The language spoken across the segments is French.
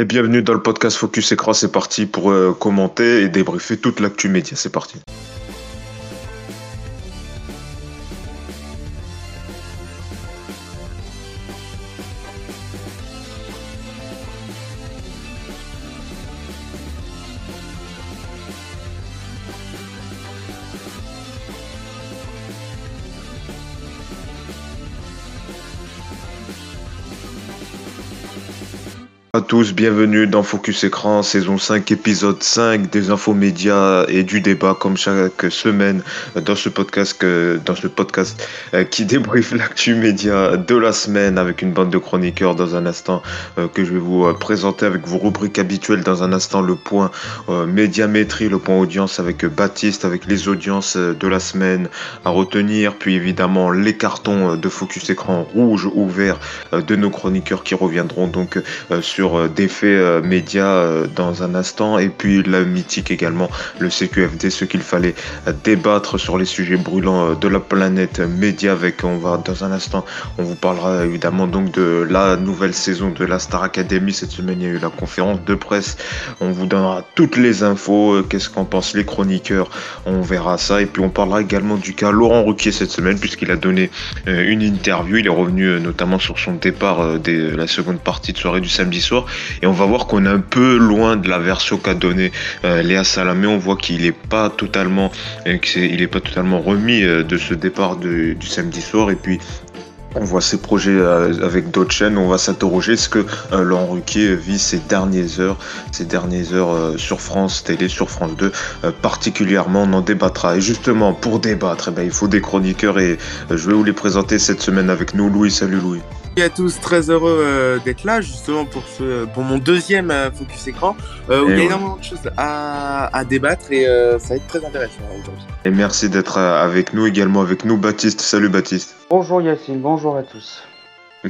Et bienvenue dans le podcast Focus Écran, c'est parti pour euh, commenter et débriefer toute l'actu média, c'est parti. À tous, bienvenue dans Focus Écran, saison 5, épisode 5 des infos médias et du débat comme chaque semaine dans ce podcast, dans ce podcast euh, qui débriefe l'actu média de la semaine avec une bande de chroniqueurs dans un instant euh, que je vais vous euh, présenter avec vos rubriques habituelles dans un instant le point médiamétrie, le point audience avec Baptiste, avec les audiences de la semaine à retenir, puis évidemment les cartons de Focus Écran rouge ou vert de nos chroniqueurs qui reviendront donc sur euh, des faits euh, médias euh, dans un instant et puis la mythique également, le CQFD, ce qu'il fallait débattre sur les sujets brûlants de la planète média avec, on va dans un instant, on vous parlera évidemment donc de la nouvelle saison de la Star Academy. Cette semaine, il y a eu la conférence de presse. On vous donnera toutes les infos, qu'est-ce qu'en pensent les chroniqueurs, on verra ça. Et puis on parlera également du cas Laurent Ruquier cette semaine puisqu'il a donné une interview. Il est revenu notamment sur son départ de la seconde partie de soirée du samedi soir et on va voir qu'on est un peu loin de la version qu'a donné euh, Léa Salamé. On voit qu'il n'est pas totalement, euh, pas totalement remis euh, de ce départ du samedi soir. Et puis on voit ses projets avec d'autres chaînes. On va s'interroger est-ce que Laurent Ruquier vit ses dernières heures, ses dernières heures sur France Télé, sur France 2 particulièrement. On en débattra. Et justement, pour débattre, eh ben, il faut des chroniqueurs et je vais vous les présenter cette semaine avec nous. Louis, salut Louis. Salut à tous, très heureux euh, d'être là justement pour ce pour mon deuxième euh, focus écran euh, où il y a énormément de choses à, à débattre et ça va être très intéressant aujourd'hui. Et merci d'être avec nous également avec nous Baptiste. Salut Baptiste. Bonjour Yacine, bonjour à tous.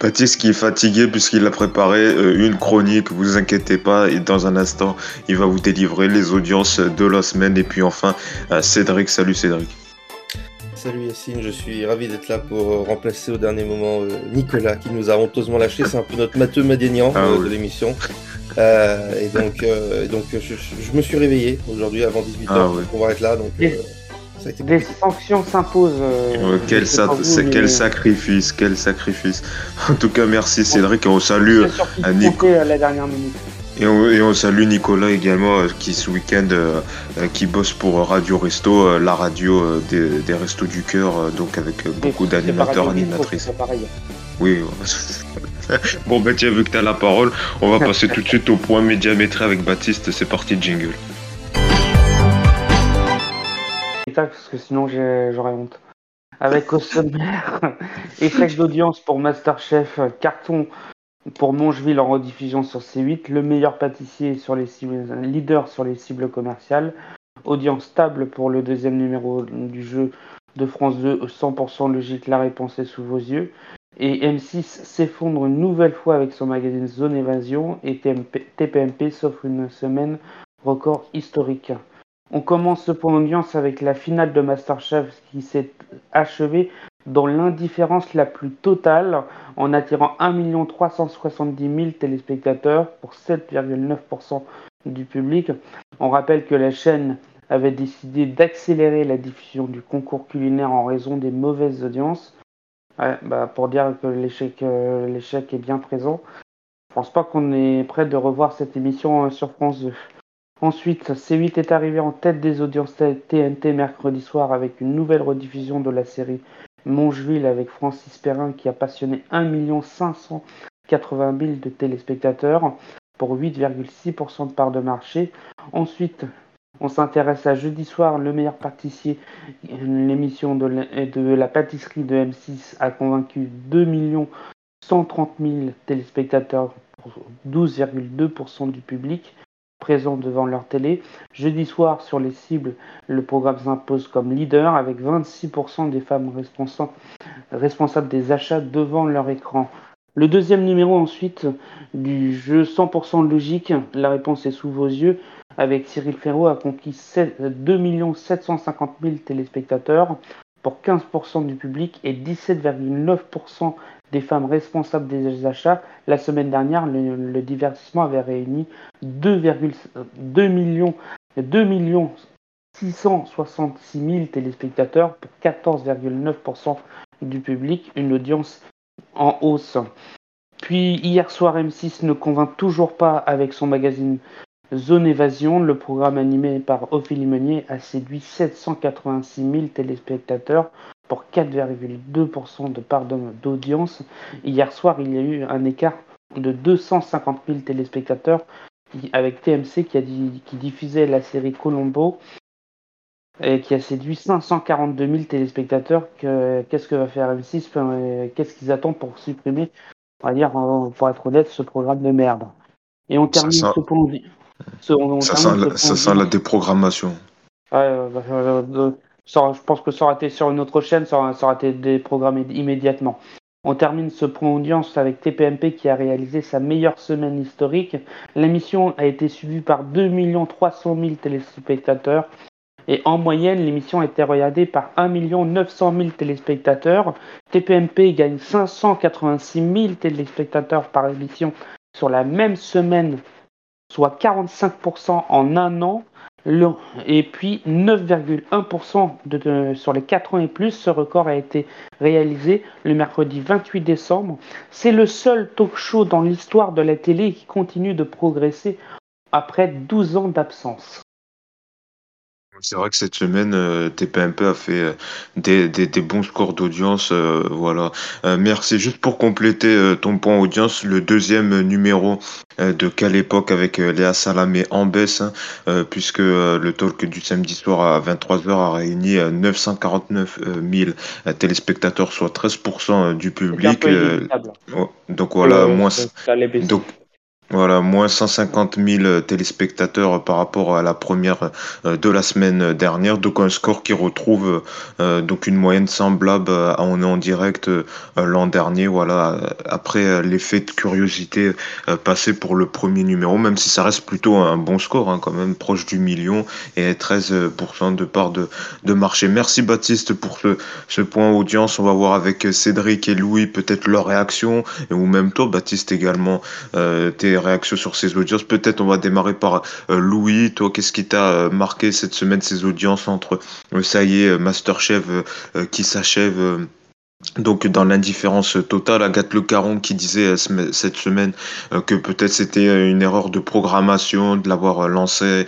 Baptiste qui est fatigué puisqu'il a préparé une chronique, vous inquiétez pas, et dans un instant, il va vous délivrer les audiences de la semaine. Et puis enfin, Cédric, salut Cédric. Salut Yacine, je suis ravi d'être là pour remplacer au dernier moment euh, Nicolas qui nous a honteusement lâché. C'est un peu notre Mathieu Madénian ah euh, de l'émission. Euh, et donc, donc je, me suis réveillé aujourd'hui avant 18h ah pour pouvoir être là. Donc, ça a été Les sanctions s'imposent. quel, quel sacrifice, quel sacrifice. En tout cas, merci Cédric et on salue à Nicolas. la dernière minute. Et on, salue Nicolas également euh, qui ce week-end euh, euh, qui bosse pour Radio Resto, la radio des, Restos du Cœur, donc avec beaucoup d'animateurs, animatrices. Oui. bon ben tiens, vu que tu as la parole, on va passer tout de suite au point médiamétré avec Baptiste. C'est parti, jingle. Parce que sinon j'aurais honte. Avec au sommaire, d'audience pour Masterchef, carton pour Mongeville en rediffusion sur C8, le meilleur pâtissier sur les cibles, leader sur les cibles commerciales, audience stable pour le deuxième numéro du jeu de France 2, 100% logique, la réponse est sous vos yeux. Et M6 s'effondre une nouvelle fois avec son magazine Zone Évasion et TPMP s'offre une semaine record historique. On commence ce point d'audience avec la finale de Masterchef qui s'est achevée dans l'indifférence la plus totale en attirant 1 370 000 téléspectateurs pour 7,9% du public. On rappelle que la chaîne avait décidé d'accélérer la diffusion du concours culinaire en raison des mauvaises audiences. Bah, pour dire que euh, l'échec est bien présent. Je pense pas qu'on est prêt de revoir cette émission euh, sur France 2. Ensuite, C8 est arrivé en tête des audiences TNT mercredi soir avec une nouvelle rediffusion de la série Mongeville avec Francis Perrin qui a passionné 1 580 000 de téléspectateurs pour 8,6% de part de marché. Ensuite, on s'intéresse à jeudi soir, le meilleur pâtissier. L'émission de, la pâtisserie de M6 a convaincu 2 130 000 téléspectateurs pour 12,2% du public présents devant leur télé. Jeudi soir, sur les cibles, le programme s'impose comme leader avec 26% des femmes responsables des achats devant leur écran. Le deuxième numéro ensuite du jeu 100% logique, la réponse est sous vos yeux, avec Cyril Ferraud a conquis 2 750 000 téléspectateurs pour 15% du public et 17,9% des femmes responsables des achats, la semaine dernière, le, divertissement avait réuni 2,2 millions, 2 millions 666 000 téléspectateurs pour 14,9% du public, une audience en hausse. Puis hier soir, M6 ne convainc toujours pas avec son magazine Zone Évasion. Le programme animé par Ophélie Meunier a séduit 786 000 téléspectateurs pour 4,2% de part d'audience. Hier soir, il y a eu un écart de 250 000 téléspectateurs avec TMC qui, a qui diffusait la série Colombo et qui a séduit 542 000 téléspectateurs. Qu'est-ce que va faire M6 Qu'est-ce qu'ils attendent pour supprimer, on va dire, pour être honnête, ce programme de merde Et on termine ce point. ça, sent, la, déprogrammation. Euh, euh, je pense que ça aurait été sur une autre chaîne, ça aurait, été déprogrammé immédiatement. On termine ce point audience avec TPMP qui a réalisé sa meilleure semaine historique. L'émission a été suivie par 2 300 000 téléspectateurs et en moyenne, l'émission a été regardée par 1 900 000 téléspectateurs. TPMP gagne 586 000 téléspectateurs par émission sur la même semaine, soit 45% en un an. Et puis 9,1% sur les 4 ans et plus, ce record a été réalisé le mercredi 28 décembre. C'est le seul talk show dans l'histoire de la télé qui continue de progresser après 12 ans d'absence. C'est vrai que cette semaine, euh, TPMP a fait euh, des, des, bons scores d'audience. Euh, voilà. merci. Juste pour compléter ton point audience, le deuxième numéro de quelle époque avec Léa Salamé en baisse, hein, puisque le talk du samedi soir à 23h a réuni 949 000 téléspectateurs, soit 13% du public. Donc voilà, moins. Donc, voilà, moins 150 000 téléspectateurs par rapport à la première euh, de la semaine dernière. Donc un score qui retrouve euh, donc une moyenne semblable à on est en direct euh, l'an dernier. Voilà, après l'effet de curiosité passé pour le premier numéro, même si ça reste plutôt un bon score, hein, quand même proche du million et 13% de part de, de marché. Merci Baptiste pour ce, point audience. On va voir avec Cédric et Louis peut-être leur réaction, ou même toi Baptiste également. Réactions sur ces audiences. Peut-être on va démarrer par euh, Louis. Toi, qu'est-ce qui t'a euh, marqué cette semaine, ces audiences entre, euh, ça y est, Masterchef qui s'achève donc dans l'indifférence totale, Agathe Le Caron qui disait euh, cette semaine euh, que peut-être c'était euh, une erreur de programmation de l'avoir lancé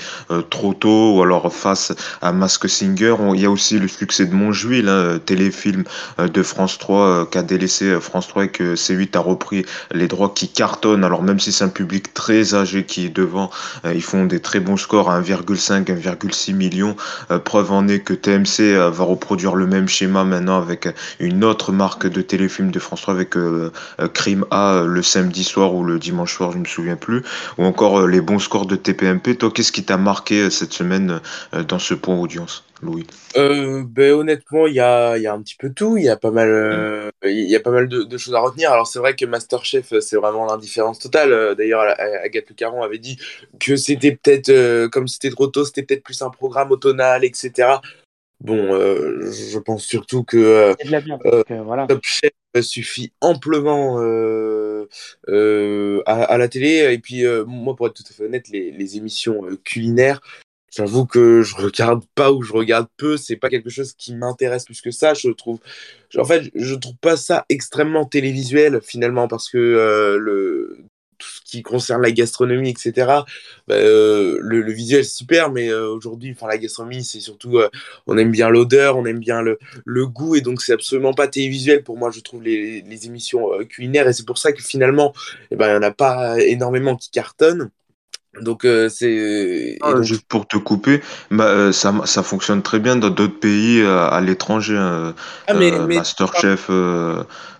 trop tôt ou alors face à Mask Singer. Il y a aussi le succès de Montjuil, hein, téléfilm de France 3 qui a délaissé France 3 et que C8 a repris les droits qui cartonnent. Alors même si c'est un public très âgé qui est devant, ils font des très bons scores à 1,5, 1,6 millions. Preuve en est que TMC va reproduire le même schéma maintenant avec une autre marque de téléfilm de France 3 avec euh, euh, Crime A euh, le samedi soir ou le dimanche soir, je me souviens plus, ou encore les bons scores de TPMP. Toi, qu'est-ce qui t'a marqué cette semaine dans ce point audience Louis? Ben, Honnêtement, il y a, un petit peu tout. Il y a pas mal, il y a pas mal de, choses à retenir. Alors, c'est vrai que Masterchef, c'est vraiment l'indifférence totale. D'ailleurs, Agathe Le Caron avait dit que c'était peut-être, comme c'était trop tôt, c'était peut-être plus un programme automnal, etc. Bon, euh, je pense surtout que, euh, euh, Top Chef suffit amplement à, la télé. Et puis, moi, pour être tout à fait honnête, les, émissions culinaires, j'avoue que je regarde pas ou je regarde peu. C'est pas quelque chose qui m'intéresse plus que ça. Je trouve, en fait, je trouve pas ça extrêmement télévisuel finalement parce que le tout ce qui concerne la gastronomie, etc. Bah, euh, le, visuel c'est super, mais euh, aujourd'hui, enfin la gastronomie, c'est surtout, euh, on aime bien l'odeur, on aime bien le, le goût, et donc c'est absolument pas télévisuel pour moi. Je trouve les, les émissions culinaires, et c'est pour ça que finalement, eh ben, il n'y en a pas énormément qui cartonnent. Donc c'est ah, juste pour te couper, bah, ça, ça fonctionne très bien dans d'autres pays à l'étranger. Ah, Masterchef,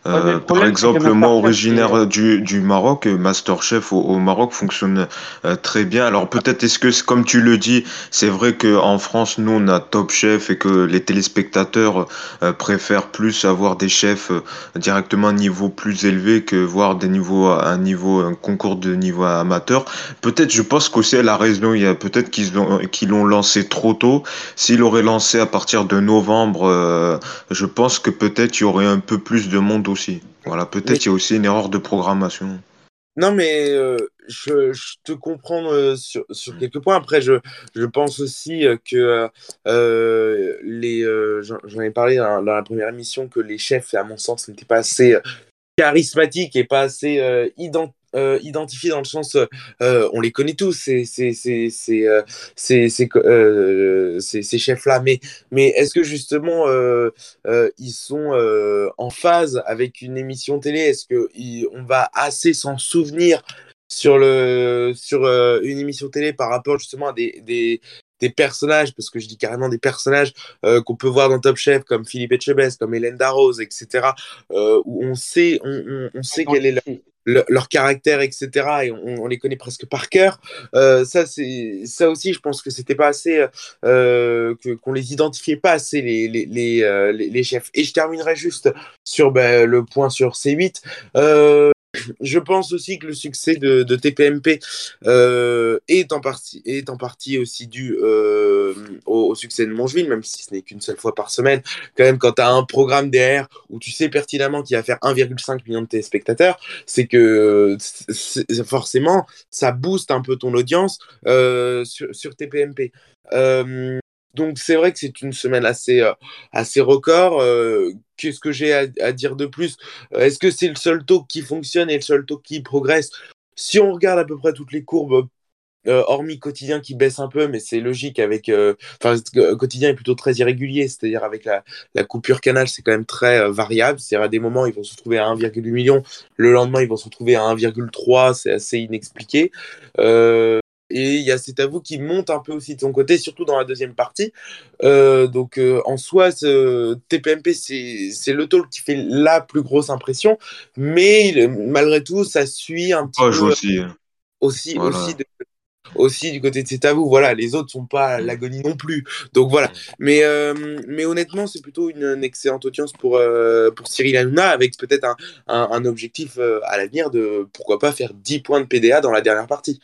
euh, par exemple, moi, originaire du, du Maroc, Masterchef au, au Maroc fonctionne euh, très bien. Alors peut-être est-ce que, comme tu le dis, c'est vrai qu'en France, nous, on a Top Chef et que les téléspectateurs euh, préfèrent plus avoir des chefs directement à un niveau plus élevé que voir des niveaux à un niveau, un concours de niveau amateur. Peut-être, je pense qu'aussi elle a raison. Il y a peut-être qu'ils ont qu'ils l'ont lancé trop tôt. S'il aurait lancé à partir de novembre, je pense que peut-être il y aurait un peu plus de monde au aussi. Voilà, peut-être il y a aussi une erreur de programmation. Non, mais euh, je, te comprends euh, sur, sur, mm. quelques points. Après, je, je pense aussi euh, que les. J'en ai parlé dans, la première émission que les chefs, à mon sens, n'étaient pas assez charismatiques et pas assez identifiés euh, identifiés dans le sens, euh, on les connaît tous, ces, euh, chefs-là, mais, mais est-ce que justement ils sont en phase avec une émission télé? Est-ce qu'on va assez s'en souvenir sur, le, sur une émission télé par rapport justement à des, des, des personnages, parce que je dis carrément des personnages qu'on peut voir dans Top Chef, comme Philippe Etchebest, comme Hélène Darroze, etc., où on sait, on, on, sait quelle est la, leur caractère, etc. Et on, les connaît presque par cœur. Euh, ça, c'est ça aussi, je pense que c'était pas assez, euh, qu'on les identifiait pas assez les les, les, euh, les, chefs. Et je terminerai juste sur ben, le point sur C8 je pense aussi que le succès de, TPMP euh, est, en partie, est en partie aussi dû euh, au, succès de Mongeville, même si ce n'est qu'une seule fois par semaine. Quand même, quand tu as un programme derrière où tu sais pertinemment qu'il va faire 1,5 million de téléspectateurs, c'est que forcément, ça booste un peu ton audience euh, sur, sur, TPMP. Donc c'est vrai que c'est une semaine assez, assez record. Euh, qu'est-ce que j'ai à, dire de plus? Euh, Est-ce que c'est le seul taux qui fonctionne et le seul taux qui progresse? Si on regarde à peu près toutes les courbes, hormis quotidien qui baisse un peu, mais c'est logique avec... Enfin, quotidien est plutôt très irrégulier, c'est-à-dire avec la, la, coupure canal, c'est quand même très variable. C'est-à-dire à des moments, ils vont se retrouver à 1,8 million, le lendemain, ils vont se retrouver à 1,3, c'est assez inexpliqué. Et il y a C'est à vous qui monte un peu aussi de son côté, surtout dans la deuxième partie. Euh, donc euh, en soi, ce TPMP, c'est le talk qui fait la plus grosse impression. Mais malgré tout, ça suit un petit peu. Aussi, hein. aussi, aussi, aussi du côté de C'est à vous. Voilà, les autres sont pas à l'agonie non plus. Donc voilà. Mais, euh, mais honnêtement, c'est plutôt une, excellente audience pour, pour Cyril Hanouna, avec peut-être un, un, un, objectif à l'avenir de pourquoi pas faire 10 points de PDA dans la dernière partie.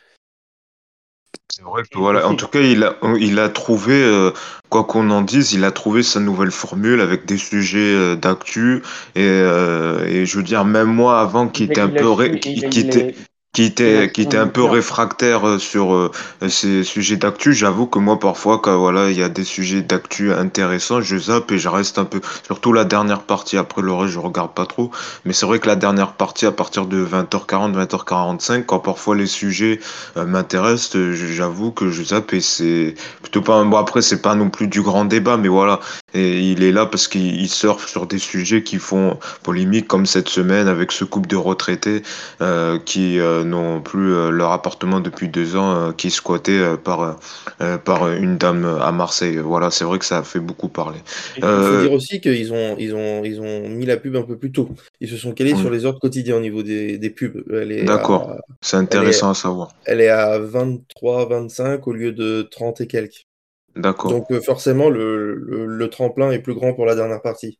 C'est vrai que voilà, en tout cas, il a, il a trouvé, euh, quoi qu'on en dise, il a trouvé sa nouvelle formule avec des sujets euh, d'actu. Et, euh, et je veux dire, même moi avant qui était un peu, qui, qui était, qui était, qui était un peu réfractaire euh, sur euh, ces sujets d'actu. J'avoue que moi, parfois, quand voilà, il y a des sujets d'actu intéressants, je zappe et je reste un peu, surtout la dernière partie. Après le reste, je regarde pas trop. Mais c'est vrai que la dernière partie, à partir de 20h40, 20h45, quand parfois les sujets euh, m'intéressent, j'avoue que je zappe et c'est plutôt pas, bon, après, c'est pas non plus du grand débat, mais voilà. Et il est là parce qu'il surfe sur des sujets qui font polémique, comme cette semaine avec ce couple de retraités euh, qui n'ont plus euh, leur appartement depuis deux ans, euh, qui est squatté euh, par, par une dame à Marseille. Voilà, c'est vrai que ça a fait beaucoup parler. Il faut dire aussi qu'ils ont, ils ont, ils ont mis la pub un peu plus tôt. Ils se sont calés sur les ordres quotidiens au niveau des, des pubs. D'accord, c'est intéressant à savoir. Elle est à 23, 25 au lieu de 30 et quelques. D'accord. Donc forcément, le, le, tremplin est plus grand pour la dernière partie.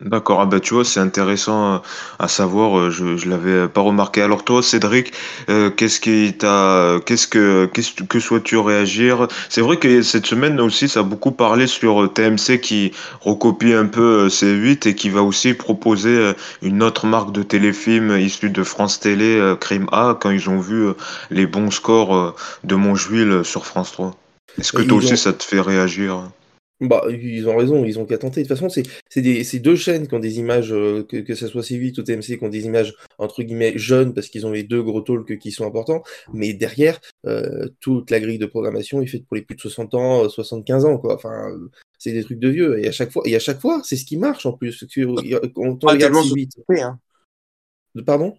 D'accord, ah bah tu vois, c'est intéressant euh, à savoir, euh, je, je l'avais pas remarqué. Alors toi, Cédric, euh, qu'est-ce qui t'a, qu'est-ce que, qu'est-ce que souhaites-tu réagir? C'est vrai que cette semaine aussi, ça a beaucoup parlé sur TMC qui recopie un peu C8 et qui va aussi proposer une autre marque de téléfilm issue de France Télé, Crime A, quand ils ont vu les bons scores de Montjuil sur France 3. Est-ce que toi aussi, ça te fait réagir? Bah, ils ont raison, ils ont qu'à tenter. De toute façon, c'est deux chaînes qui ont des images, euh, que, que ce soit C8 ou TMC, qui ont des images entre guillemets jeunes parce qu'ils ont les deux gros talks qui sont importants. Mais derrière, euh, toute la grille de programmation est faite pour les plus de 60 ans, 75 euh, ans, quoi. Enfin, c'est des trucs de vieux. Et à chaque fois, et à chaque fois, c'est ce qui marche en plus. On, on regarde C8. Hein. Pardon?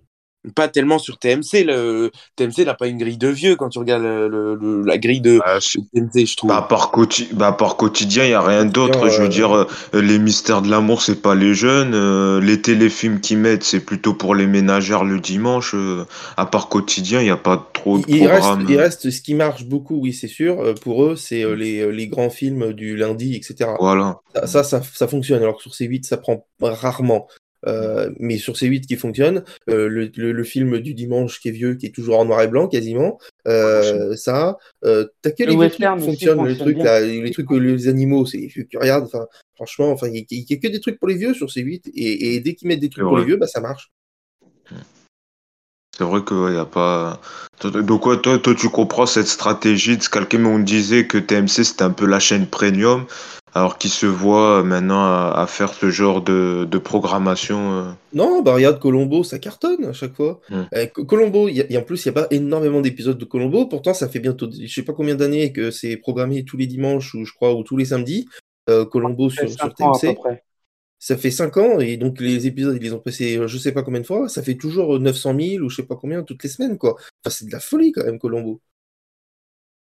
Pas tellement sur TMC. Le, TMC n'a pas une grille de vieux quand tu regardes le, la grille de, bah, TMC, je trouve. Bah, par, bah, par quotidien, il n'y a rien d'autre. Je veux dire, euh, les mystères de l'amour, c'est pas les jeunes. Euh, les téléfilms qu'ils mettent, c'est plutôt pour les ménagères le dimanche. Euh, à part quotidien, il n'y a pas trop de il Reste, il reste ce qui marche beaucoup, oui, c'est sûr. pour eux, c'est les, les, grands films du lundi, etc. Voilà. Ça, ça, ça, fonctionne. Alors que sur C8, ça prend rarement. Euh, mais sur ces 8 qui fonctionnent, euh, le, le, film du dimanche qui est vieux, qui est toujours en noir et blanc quasiment, euh, ça, euh, t'as que les trucs qui fonctionnent, les trucs, là, les trucs les animaux, c'est que tu regardes, enfin, franchement, enfin, il y, a que des trucs pour les vieux sur ces 8, et, et dès qu'ils mettent des trucs pour les vieux, bah ça marche. C'est vrai qu'il n'y a pas. Donc, quoi, toi, toi, tu comprends cette stratégie de calquer, mais on disait que TMC c'était un peu la chaîne premium alors qu'ils se voient maintenant à, faire ce genre de, de programmation euh. Non, bah regarde Colombo, ça cartonne à chaque fois. Hmm. Eh, Colombo, y a, en plus, il n'y a pas énormément d'épisodes de Colombo, pourtant ça fait bientôt, je sais pas combien d'années que c'est programmé tous les dimanches, ou je crois, ou tous les samedis, euh, Colombo sur, sur TMC. Ça fait 5 ans, et donc les épisodes, ils les ont passés je sais pas combien de fois, ça fait toujours 900 000 ou je sais pas combien toutes les semaines, quoi. Enfin, c'est de la folie quand même, Colombo.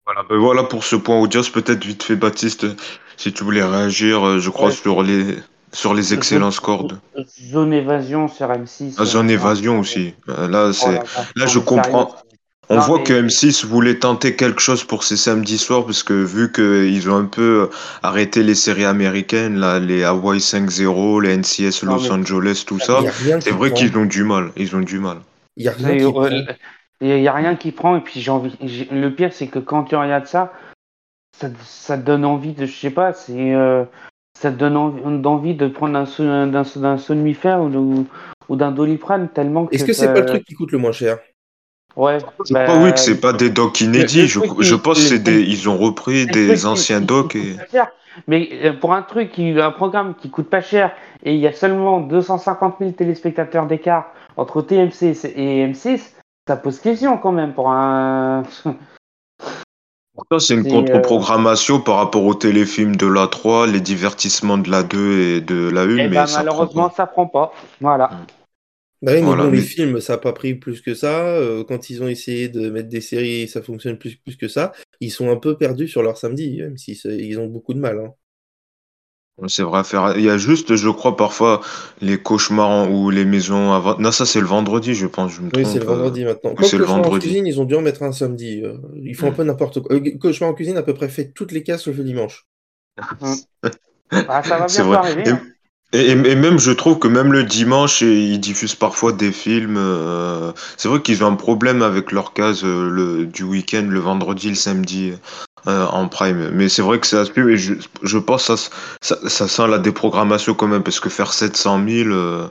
Voilà, ben voilà pour ce point audience. Peut-être vite fait, Baptiste, si tu voulais réagir, euh, je crois, sur les sur les excellents scores. Zone évasion sur M6. Ah, zone euh, évasion aussi. Euh, là, c'est là, je comprends. On voit que M6 voulait tenter quelque chose pour ces samedis soirs parce que vu qu'ils ont un peu arrêté les séries américaines, là, les Hawaii 5-0, les NCS Los Angeles, tout ça, c'est vrai qu'ils ont du mal. Ils ont du mal. Il y a rien il n'y a rien qui prend. Et puis, j'ai envie. Le pire, c'est que quand tu regardes ça, ça, ça te donne envie de. Je sais pas, c'est. Euh, ça te donne envie, de prendre un, d'un, somnifère ou, ou d'un doliprane tellement que. Est-ce que c'est pas le truc qui coûte le moins cher? Ouais. Je bah, pas oui que c'est pas des docs inédits. je, je pense que c'est des. Ils ont repris des anciens docs et. Mais euh, pour un truc, qui, un programme qui coûte pas cher et il y a seulement 250 000 téléspectateurs d'écart entre TMC et M6, ça pose question quand même pour un. Pourtant, c'est une euh, contre-programmation par rapport aux téléfilms de la 3, les divertissements de la 2 et de la 1. Eh mais ben, malheureusement, ça prend pas. Voilà. Hmm. Bah oui, mais les films, ça n'a pas pris plus que ça. Euh, quand ils ont essayé de mettre des séries, ça fonctionne plus, plus que ça. Ils sont un peu perdus sur leur samedi, même si ils ont beaucoup de mal. Hein. C'est vrai, faire. Il y a juste, je crois, parfois les cauchemars ou les maisons avant. Non, ça c'est le vendredi, je pense. Je me oui, c'est le vendredi maintenant. Comme c'est le vendredi. en cuisine, ils ont dû en mettre un samedi. Euh, ils font un peu n'importe quoi. Euh, cauchemar en cuisine à peu près fait toutes les cases le dimanche. ah, ça va bien arriver. Hein. Et, et, même, je trouve que même le dimanche, ils diffusent parfois des films. Euh, c'est vrai qu'ils ont un problème avec leur case le, du week-end, le vendredi, le samedi. Euh, en prime. Mais c'est vrai que c'est aspect, et je, je pense que ça, ça, ça, sent la déprogrammation quand même, parce que faire 700 000 euh,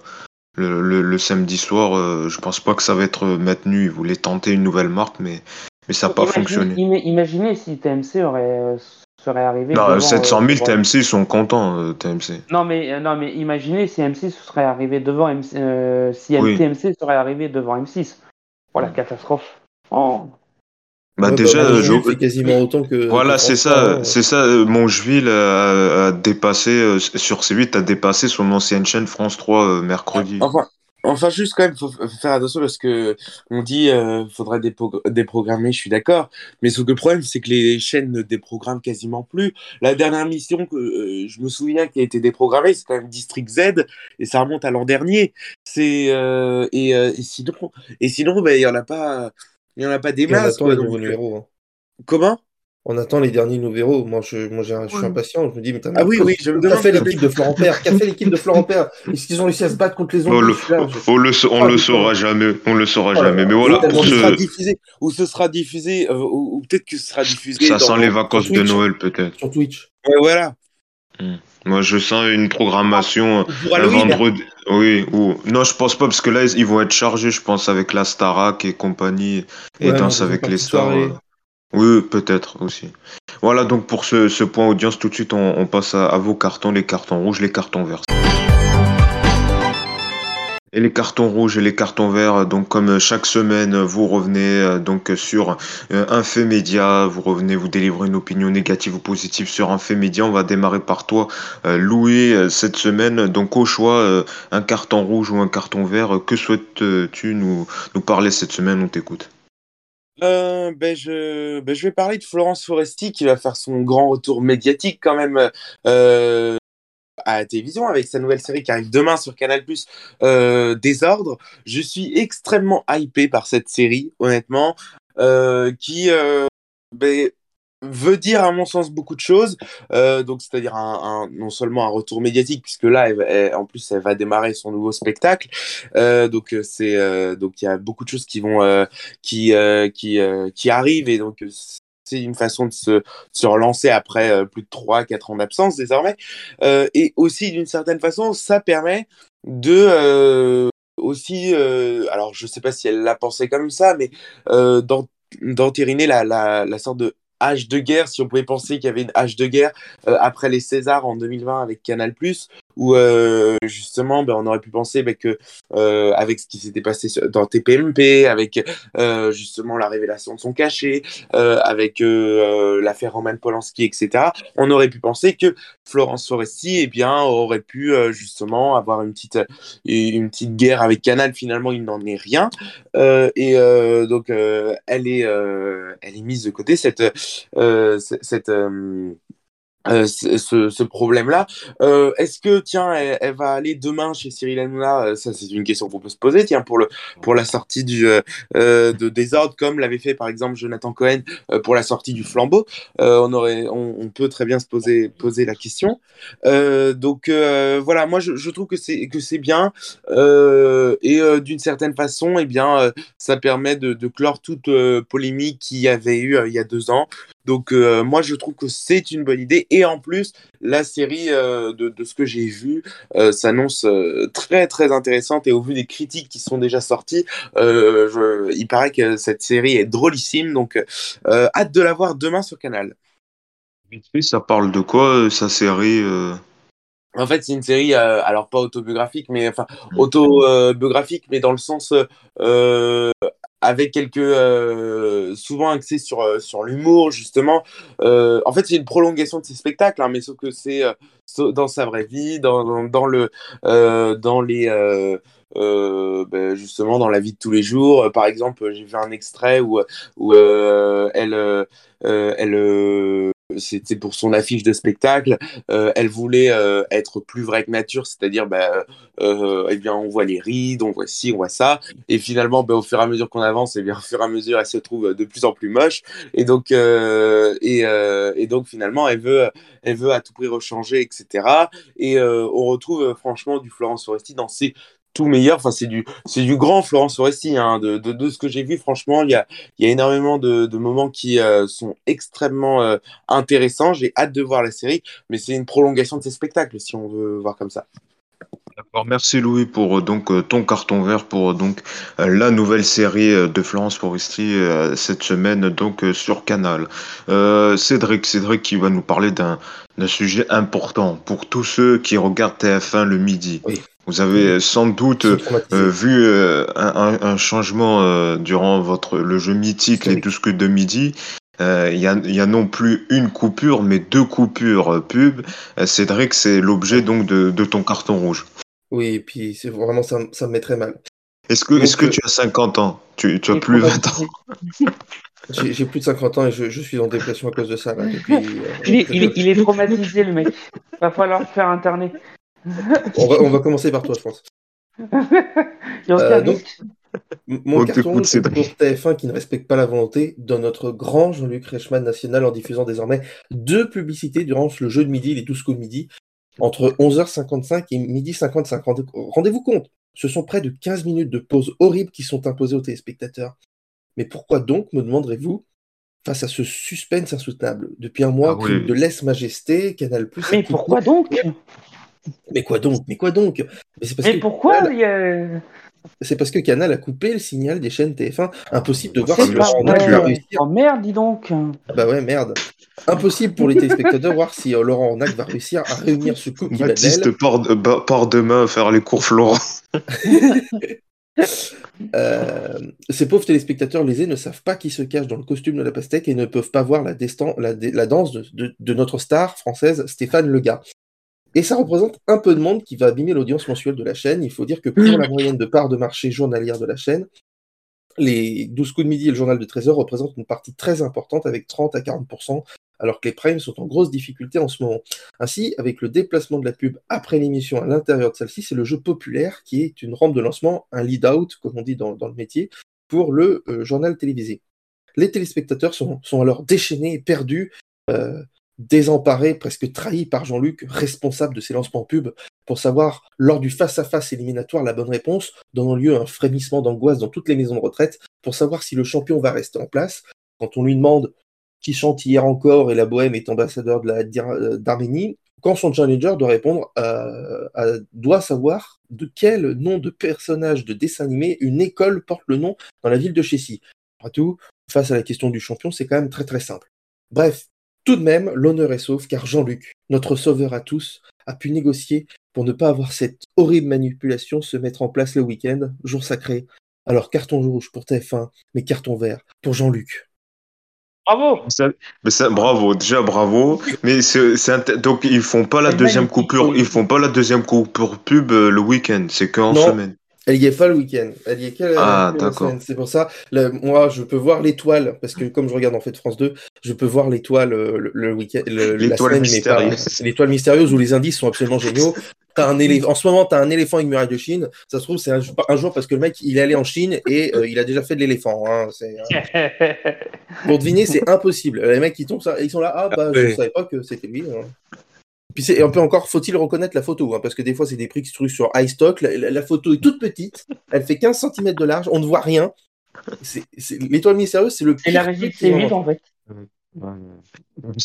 le, le, le, samedi soir, euh, je pense pas que ça va être maintenu. Ils voulaient tenter une nouvelle marque, mais, mais ça n'a pas fonctionné. Imaginez si TMC aurait serait arrivé. Non, 700 000 TMC ils sont contents, TMC. Non mais, non, mais imaginez si M6 serait arrivé devant MC, si TMC serait arrivé devant M6. Voilà, catastrophe. Oh. Bah déjà, bah, je... quasiment autant que. Voilà, c'est ça, c'est ça. Euh, Mongeville a, a dépassé euh, sur C8 a dépassé son ancienne chaîne France 3 euh, mercredi. Enfin, enfin, juste quand même, faut faire attention parce que on dit euh, faudrait déprogrammer. Je suis d'accord, mais ce que le problème, c'est que les chaînes ne déprogramment quasiment plus. La dernière mission que je me souviens qui a été déprogrammée, c'est quand même District Z et ça remonte à l'an dernier. C'est et, et, sinon, et sinon, ben il y en a pas il n'y en a pas des masses. On attend les nouveaux numéros. Hein. Comment? On attend les derniers numéros. Moi, je, moi, je suis impatient. Je me dis, mais ah oui, oui, je me demande. fait l'équipe de Florent Père Qu'a fait l'équipe de Florent Père? Est-ce qu'ils ont réussi à se battre contre les autres On le, on le, on le saura jamais. On le saura jamais. Mais voilà. Pour ce... sera diffusé, ou ce sera diffusé, euh, ou, peut-être que ce sera diffusé. Ça sent les vacances de Noël, peut-être. Sur Twitch. Ouais, voilà. Hmm. Moi, je sens une programmation un euh, vendredi. Oui, ou non, je pense pas parce que là, ils vont être chargés, je pense, avec la Starac et compagnie et Danse avec les stars. Euh. Oui, peut-être aussi. Voilà, donc pour ce, ce, point audience, tout de suite, on, on passe à, à, vos cartons, les cartons rouges, les cartons verts. Et les cartons rouges et les cartons verts, donc comme chaque semaine, vous revenez euh, donc sur euh, un fait média, vous revenez vous délivrer une opinion négative ou positive sur un fait média. On va démarrer par toi, euh, Louis, cette semaine. Donc au choix, un carton rouge ou un carton vert, que souhaites-tu nous, nous parler cette semaine? On t'écoute. ben je, ben je vais parler de Florence Foresti qui va faire son grand retour médiatique quand même euh, à la télévision avec sa nouvelle série qui arrive demain sur Canal Plus, euh, Désordre. Je suis extrêmement hypé par cette série, honnêtement, euh, qui euh, ben, veut dire à mon sens beaucoup de choses. Donc c'est-à-dire un, non seulement un retour médiatique puisque là, en plus, elle va démarrer son nouveau spectacle. Donc c'est donc il y a beaucoup de choses qui vont qui qui qui arrivent et donc c'est une façon de se, relancer après plus de 3-4 ans d'absence désormais. et aussi, d'une certaine façon, ça permet de aussi, alors je sais pas si elle l'a pensé comme ça, mais d'entériner la, la, la sorte de âge de guerre, si on pouvait penser qu'il y avait une âge de guerre après les Césars en 2020 avec Canal+, où euh, justement ben, on aurait pu penser ben, que euh, avec ce qui s'était passé dans TPMP, avec euh, justement la révélation de son cachet, avec l'affaire Roman Polanski, etc., on aurait pu penser que Florence Foresti eh bien, aurait pu justement avoir une petite, une petite guerre avec Canal. Finalement, il n'en est rien. et donc, elle, est, elle est mise de côté, cette, cette euh, ce, ce problème-là. Euh, Est-ce que, tiens, elle, elle, va aller demain chez Cyril Hanouna? Euh, Ça, c'est une question qu'on peut se poser. Tiens, pour, le, pour la sortie du, euh, de Désordre, comme l'avait fait par exemple Jonathan Cohen pour la sortie du Flambeau, on, aurait, on, on, peut très bien se poser, poser la question. donc voilà, moi je, je trouve que c'est que c'est bien et d'une certaine façon, eh bien, ça permet de, de clore toute polémique qu'il y avait eu il y a deux ans. Donc euh, moi je trouve que c'est une bonne idée. Et en plus la série euh, de, de, ce que j'ai vu euh, s'annonce très très intéressante. Et au vu des critiques qui sont déjà sorties, je, il paraît que cette série est drôlissime. Donc hâte de la voir demain sur Canal. Ça parle de quoi sa série en fait, c'est une série, euh, alors pas autobiographique, mais enfin autobiographique, mais dans le sens euh, avec quelques euh, souvent axé sur euh, sur l'humour justement. Euh, en fait, c'est une prolongation de ses spectacles, hein, mais sauf que c'est dans sa vraie vie, dans, dans, le dans les ben, justement dans la vie de tous les jours. Par exemple, j'ai vu un extrait où où elle elle c'était pour son affiche de spectacle. Euh, elle voulait euh, être plus vraie que nature, c'est-à-dire, bah, euh, eh bien, on voit les rides, on voit ci, on voit ça, et finalement, bah, au fur et à mesure qu'on avance, eh bien, au fur et à mesure, elle se trouve de plus en plus moche, et donc, et, et, donc, finalement, elle veut, elle veut à tout prix rechanger, etc. Et on retrouve franchement du Florence Foresti dans ses tout meilleur. Enfin, c'est du, c'est du grand Florence Foresti. Hein. De, de, de, ce que j'ai vu, franchement, il y a, y a énormément de, de moments qui euh, sont extrêmement euh, intéressants. J'ai hâte de voir la série, mais c'est une prolongation de ces spectacles, si on veut voir comme ça. D'accord, merci Louis pour euh, donc ton carton vert pour donc la nouvelle série de Florence Foresti cette semaine donc sur Canal. Cédric, Cédric qui va nous parler d'un sujet important pour tous ceux qui regardent TF1 le midi. Oui. Vous avez sans doute euh, vu euh, un, un, changement euh, durant votre le jeu mythique les 12 coups de midi. Il y a, y, a, non plus une coupure, mais deux coupures pub. Cédric, c'est l'objet donc de, de, ton carton rouge. Oui, et puis c'est vraiment ça, ça me met très mal. Est-ce que, est que tu as 50 ans? Tu, tu as plus 20 ans J'ai plus de 50 ans et je, je, suis en dépression à cause de ça. Là, depuis, il, est, il, est, il, est, traumatisé, le mec. Va falloir faire internet on, va, on va commencer par toi, je pense. euh, donc, mon carton pour TF1 qui ne respecte pas la volonté de notre grand Jean-Luc Reichmann national en diffusant désormais deux publicités durant le jeu de midi, les 12 coups de midi, entre 11h55 et midi 55. Rendez-vous compte, ce sont près de 15 minutes de pause horribles qui sont imposées aux téléspectateurs. Mais pourquoi donc, me demanderez-vous, face à ce suspense insoutenable Depuis un mois, ah de lèse-majesté, Canal+... Mais pourquoi donc? Mais quoi donc? Mais quoi donc? Mais, parce que pourquoi C'est parce que Canal a coupé le signal des chaînes TF1. Impossible de voir si Laurent Nac va réussir. Oh merde, dis donc ah Bah ouais, merde. Impossible pour les téléspectateurs de voir si euh, Laurent Nac va réussir à réunir ce couple Baptiste part, de, part demain faire les cours Florent. euh, ces pauvres téléspectateurs lésés ne savent pas qui se cache dans le costume de la pastèque et ne peuvent pas voir la, la, la danse de, de, de, notre star française Stéphane Lega. Et ça représente un peu de monde qui va abîmer l'audience mensuelle de la chaîne. Il faut dire que pour la moyenne de part de marché journalière de la chaîne, les 12 coups de midi et le journal de 13 heures représentent une partie très importante avec 30 à 40%, alors que les primes sont en grosse difficulté en ce moment. Ainsi, avec le déplacement de la pub après l'émission à l'intérieur de celle-ci, c'est le jeu populaire qui est une rampe de lancement, un lead-out, comme on dit dans, le métier, pour le euh, journal télévisé. les téléspectateurs sont, sont alors déchaînés, perdus, désemparés, presque trahis par Jean-Luc, responsable de ces lancements pubs, pour savoir, lors du face-à-face éliminatoire, la bonne réponse, donnant lieu à un frémissement d'angoisse dans toutes les maisons de retraite, pour savoir si le champion va rester en place. Quand on lui demande qui chante hier encore? et la bohème est ambassadeur de d'Arménie, quand son challenger doit répondre, doit savoir de quel nom de personnage de dessin animé une école porte le nom dans la ville de Chessy. Après tout, face à la question du champion, c'est quand même très très simple. Bref, tout de même, l'honneur est sauf car Jean-Luc, notre sauveur à tous, a pu négocier pour ne pas avoir cette horrible manipulation se mettre en place le week-end, jour sacré. Alors carton rouge pour TF1, mais carton vert pour Jean-Luc. Bravo mais ça, Bravo, déjà bravo. Mais c'est, donc ils font pas la deuxième coupure, ils font pas la deuxième coupure pub euh, le week-end, c'est qu'en semaine. Elle y est pas le week-end. Elle y est qu'elle ah, d'accord. C'est pour ça, moi, je peux voir l'étoile, parce que comme je regarde en fait France 2, je peux voir l'étoile euh, le, week-end, l'étoile mystérieuse. l'étoile mystérieuse où les indices sont absolument géniaux. As un En ce moment, tu as un éléphant avec muraille de Chine. Ça se trouve, c'est un, jour parce que le mec, il est allé en Chine et euh, il a déjà fait de l'éléphant. Hein. Pour deviner, c'est impossible. Les mecs, ils, tombent, ils sont là, ah bah, je savais pas que c'était lui. Hein. Puis et un peu encore, faut-il reconnaître la photo, hein, parce que des fois, c'est des prix qui se trouvent sur iStock. La, la, photo est toute petite, elle fait 15 cm de large, on ne voit rien. L'étoile mystérieuse, c'est le Et la régie, c'est vide, en fait.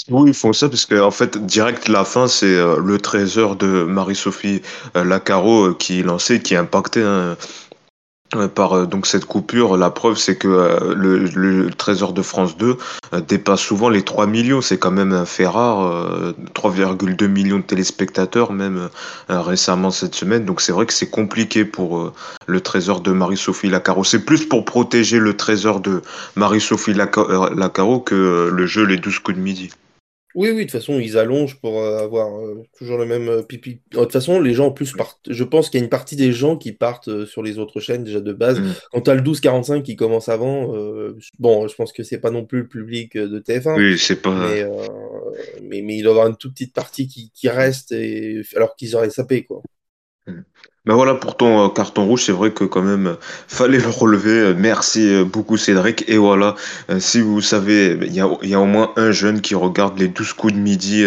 Oui, ils font ça parce que en fait, direct la fin, c'est euh, le trésor de Marie-Sophie euh, Lacaro euh, qui lancé, qui impactait un, par euh, donc cette coupure, la preuve c'est que euh, le, Trésor de France 2 euh, dépasse souvent les 3 millions, c'est quand même un fait rare, 3,2 millions de téléspectateurs même récemment cette semaine, donc c'est vrai que c'est compliqué pour le Trésor de Marie-Sophie Lacaro. C'est plus pour protéger le Trésor de Marie-Sophie Lacaro que le jeu Les 12 coups de midi. Oui, oui, de toute façon, ils allongent pour euh, avoir euh, toujours le même euh, pipi. De toute façon, les gens en plus partent. Je pense qu'il y a une partie des gens qui partent sur les autres chaînes déjà de base. Mm. Quand tu as le 12-45 qui commence avant, bon, je pense que c'est pas non plus le public de TF1. Oui, c'est pas. Mais, mais, il doit y avoir une toute petite partie qui, qui reste et... alors qu'ils auraient sapé, quoi. Mm. Ben voilà pour ton euh, carton rouge, c'est vrai que quand même euh, fallait le relever. Euh, merci beaucoup Cédric. Et voilà, si vous savez, il y a, y a, au moins un jeune qui regarde les 12 coups de midi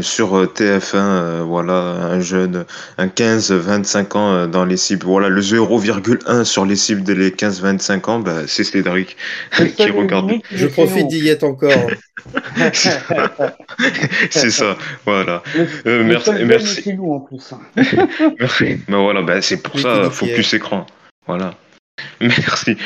sur TF1. Voilà, un jeune, un 15-25 ans dans les cibles. Voilà, le 0,1 sur les cibles des 15-25 ans, ben, c'est Cédric qui regarde. Je profite d'y être encore. c'est ça, voilà. merci. merci. en plus. merci. Ben voilà, bah, c'est pour ça, focus écran. Voilà. Merci.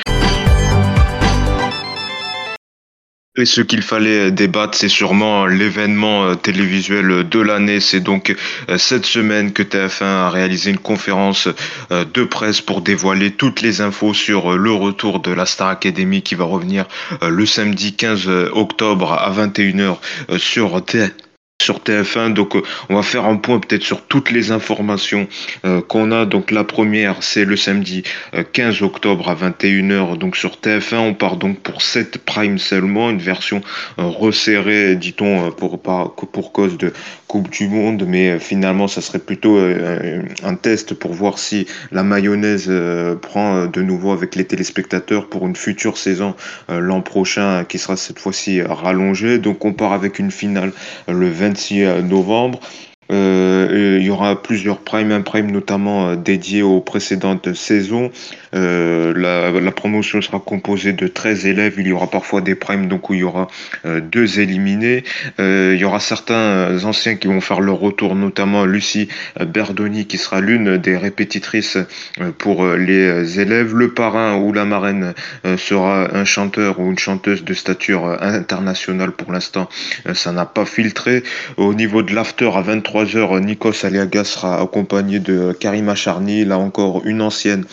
Et ce qu'il fallait débattre, c'est sûrement l'événement euh, télévisuel de l'année. C'est donc euh, cette semaine que TF1 a réalisé une conférence euh, de presse pour dévoiler toutes les infos sur le retour de la Star Academy qui va revenir le samedi 15 octobre à 21h sur TF1 sur TF1. Donc, euh, on va faire un point peut-être sur toutes les informations euh, qu'on a. Donc, la première, c'est le samedi 15 euh, octobre à 21h. Donc, sur TF1, on part donc pour 7 Prime seulement, une version resserrée, dit-on, pour, pour cause de Coupe du Monde. Mais finalement, ça serait plutôt un test pour voir si la mayonnaise prend de nouveau avec les téléspectateurs pour une future saison l'an prochain qui sera cette fois-ci rallongée. Donc, on part avec une finale le 20 26 novembre. Euh, il y aura plusieurs primes, un prime notamment euh, dédié aux précédentes saisons. Euh, la, promotion sera composée de 13 élèves. Il y aura parfois des primes donc où il y aura deux éliminés. il y aura certains anciens qui vont faire leur retour, notamment Lucie Berdoni qui sera l'une des répétitrices pour les élèves. Le parrain ou la marraine sera un chanteur ou une chanteuse de stature internationale. Pour l'instant, ça n'a pas filtré. Au niveau de l'after à 23 3h, Nikos Aliaga sera accompagné de Karima Charny, là encore une ancienne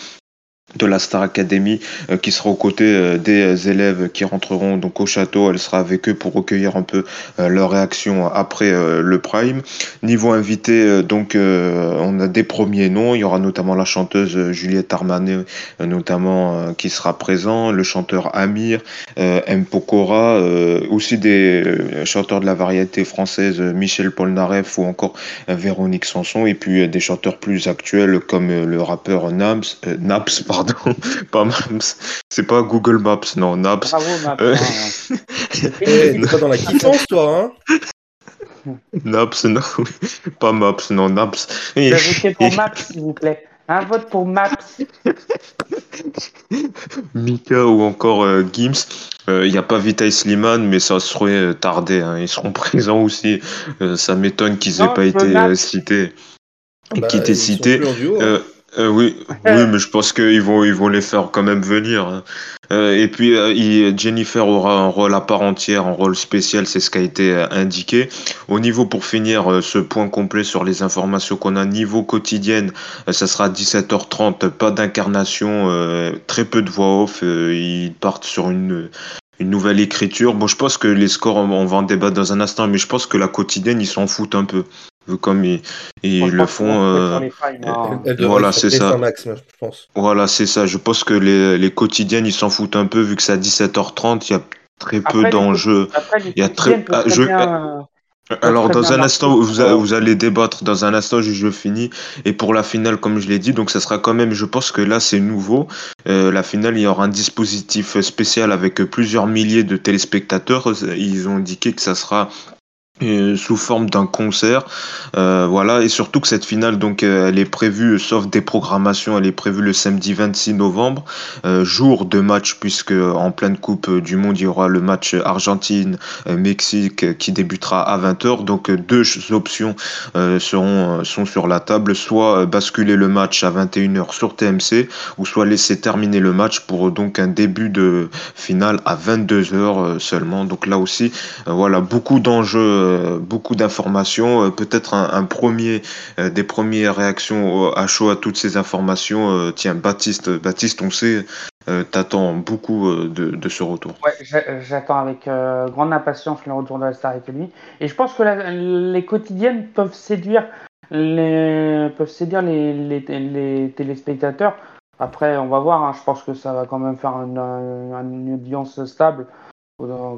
de la Star Academy euh, qui sera aux côtés euh, des élèves qui rentreront donc au château. Elle sera avec eux pour recueillir un peu euh, leur réaction après le prime. Niveau invité, donc on a des premiers noms. Il y aura notamment la chanteuse Juliette Armanet, notamment qui sera présent, le chanteur Amir, M. Pokora, aussi des chanteurs de la variété française Michel Polnareff ou encore Véronique Sanson, et puis des chanteurs plus actuels comme le rappeur Naps, pardon, pas Maps. C'est pas Google Maps, non, Naps. Bravo, Maps. Euh, hein. Eh, pas dans la quittance, toi, hein Naps, non, pas Maps, non, Naps. Et- Je vais voter pour Maps, s'il vous plaît. Un vote pour Maps. Mika ou encore euh, Gims. Il n'y a pas Vitaly Sliman, mais ça serait euh, tardé. hein. Ils seront présents aussi. Euh, ça m'étonne qu'ils Non, aient pas été euh, cités. Et Bah, qui étaient cités. duo, hein. Euh, oui, oui, mais je pense qu'ils vont, ils vont les faire quand même venir. hein. Euh, et puis euh, Jennifer aura un rôle à part entière, un rôle spécial, c'est ce qui a été euh, indiqué. Au niveau, pour finir, euh, ce point complet sur les informations qu'on a, niveau quotidienne, ça sera à 17h30, pas d'incarnation, très peu de voix off, ils partent sur une, une nouvelle écriture. Bon, je pense que les scores, on va en débattre dans un instant, mais je pense que la quotidienne, ils s'en foutent un peu. Vu comme ils, le font. euh, Voilà, c'est ça. Max, je pense. Voilà, c'est ça. Je pense que les, les quotidiennes, ils s'en foutent un peu, vu que c'est à 17h30, il y a très peu Après, d'enjeux. Il y a très- ah, je- bien, euh, Alors, dans un instant, vous, a- vous allez débattre dans un instant, je, je finis. Et pour la finale, comme je l'ai dit, donc ça sera quand même, je pense que là, c'est nouveau. Euh, la finale, il y aura un dispositif spécial avec plusieurs milliers de téléspectateurs. Ils ont indiqué que ça sera euh, sous forme d'un concert. Euh, voilà, et surtout que cette finale, donc, euh, elle est prévue, sauf des programmations, elle est prévue le samedi 26 novembre, jour de match, puisque en pleine Coupe du Monde, il y aura le match Argentine-Mexique euh, qui débutera à 20h. Donc, deux options seront, sont sur la table, soit basculer le match à 21h sur TMC, ou soit laisser terminer le match pour donc un début de finale à 22h euh, seulement. Donc là aussi, voilà, beaucoup d'enjeux, beaucoup d'informations, euh, peut-être un, premier, euh, des premières réactions à chaud à toutes ces informations. Euh, tiens, Baptiste, Baptiste, on sait, euh, t'attends beaucoup euh, de, ce retour. J'attends avec euh, grande impatience le retour de la Star Academy. Et je pense que les quotidiennes peuvent séduire les, peuvent séduire les, téléspectateurs. Après, on va voir. hein, je pense que ça va quand même faire une, audience stable, euh,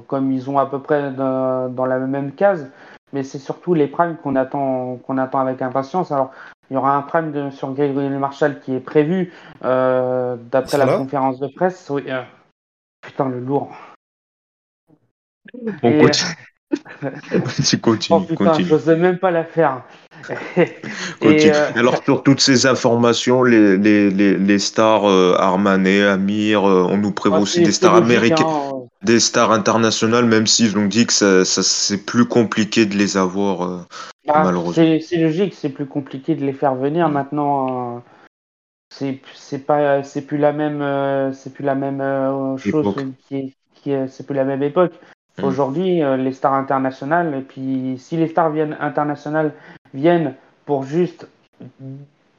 comme ils ont à peu près dans, dans la même case. Mais c'est surtout les primes qu'on attend, qu'on attend avec impatience. Alors, il y aura un prime de, sur Grégory Marshall qui est prévu euh, d'après la conférence de presse. Oui, euh, putain, le lourd. On Et- continue. tu Oh continues, putain, continue. je sais même pas la faire. Et, euh, Alors sur toutes ces informations, les, les, les, les stars euh, Armanet, Amir, euh, on nous prévoit bah, aussi des stars américaines, hein. Des stars internationales, même s'ils ont dit que ça, ça c'est plus compliqué de les avoir. euh. Bah, Malheureusement. c'est c'est logique, c'est plus compliqué de les faire venir Mm. maintenant. euh, c'est c'est pas c'est plus la même euh, c'est plus la même euh, chose Époque. qui est qui est- c'est plus la même époque. Mm. Aujourd'hui, les stars internationales et puis si les stars viennent internationales viennent pour juste